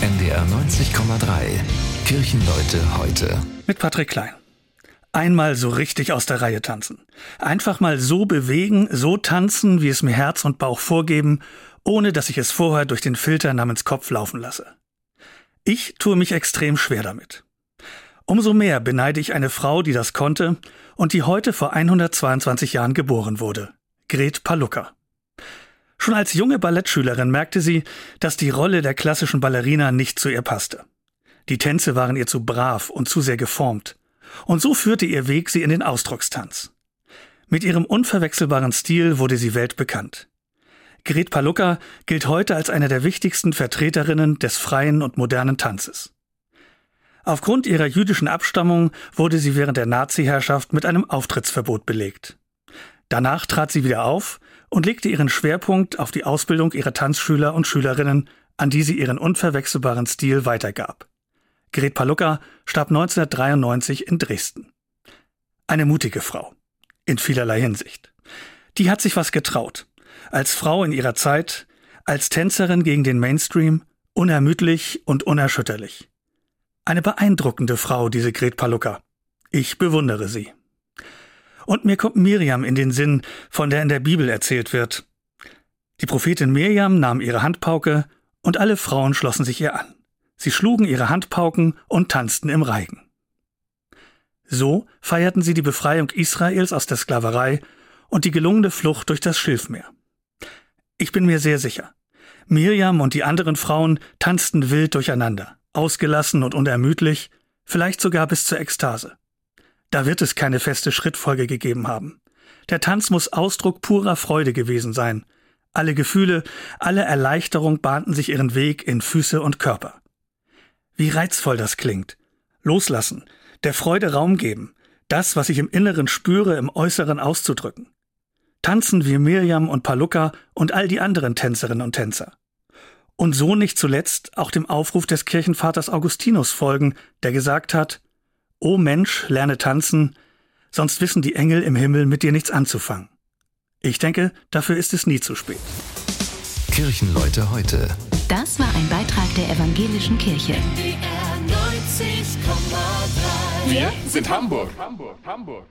NDR 90,3. Kirchenleute heute. Mit Patrick Klein. Einmal so richtig aus der Reihe tanzen. Einfach mal so bewegen, so tanzen, wie es mir Herz und Bauch vorgeben, ohne dass ich es vorher durch den Filter namens Kopf laufen lasse. Ich tue mich extrem schwer damit. Umso mehr beneide ich eine Frau, die das konnte und die heute vor 122 Jahren geboren wurde. Gret Palucka. Schon als junge Ballettschülerin merkte sie, dass die Rolle der klassischen Ballerina nicht zu ihr passte. Die Tänze waren ihr zu brav und zu sehr geformt. Und so führte ihr Weg sie in den Ausdruckstanz. Mit ihrem unverwechselbaren Stil wurde sie weltbekannt. Gret Palucka gilt heute als eine der wichtigsten Vertreterinnen des freien und modernen Tanzes. Aufgrund ihrer jüdischen Abstammung wurde sie während der Nazi-Herrschaft mit einem Auftrittsverbot belegt. Danach trat sie wieder auf und legte ihren Schwerpunkt auf die Ausbildung ihrer Tanzschüler und Schülerinnen, an die sie ihren unverwechselbaren Stil weitergab. Gret Palucka starb 1993 in Dresden. Eine mutige Frau. In vielerlei Hinsicht. Die hat sich was getraut. Als Frau in ihrer Zeit, als Tänzerin gegen den Mainstream, unermüdlich und unerschütterlich. Eine beeindruckende Frau, diese Gret Palucka. Ich bewundere sie. Und mir kommt Miriam in den Sinn, von der in der Bibel erzählt wird. Die Prophetin Miriam nahm ihre Handpauke und alle Frauen schlossen sich ihr an. Sie schlugen ihre Handpauken und tanzten im Reigen. So feierten sie die Befreiung Israels aus der Sklaverei und die gelungene Flucht durch das Schilfmeer. Ich bin mir sehr sicher, Miriam und die anderen Frauen tanzten wild durcheinander, ausgelassen und unermüdlich, vielleicht sogar bis zur Ekstase. Da wird es keine feste Schrittfolge gegeben haben. Der Tanz muss Ausdruck purer Freude gewesen sein. Alle Gefühle, alle Erleichterung bahnten sich ihren Weg in Füße und Körper. Wie reizvoll das klingt. Loslassen, der Freude Raum geben, das, was ich im Inneren spüre, im Äußeren auszudrücken. Tanzen wie Miriam und Palucka und all die anderen Tänzerinnen und Tänzer. Und so nicht zuletzt auch dem Aufruf des Kirchenvaters Augustinus folgen, der gesagt hat, O Mensch, lerne tanzen, sonst wissen die Engel im Himmel mit dir nichts anzufangen. Ich denke, dafür ist es nie zu spät. Kirchenleute heute. Das war ein Beitrag der evangelischen Kirche. Wir sind Hamburg. Hamburg, Hamburg.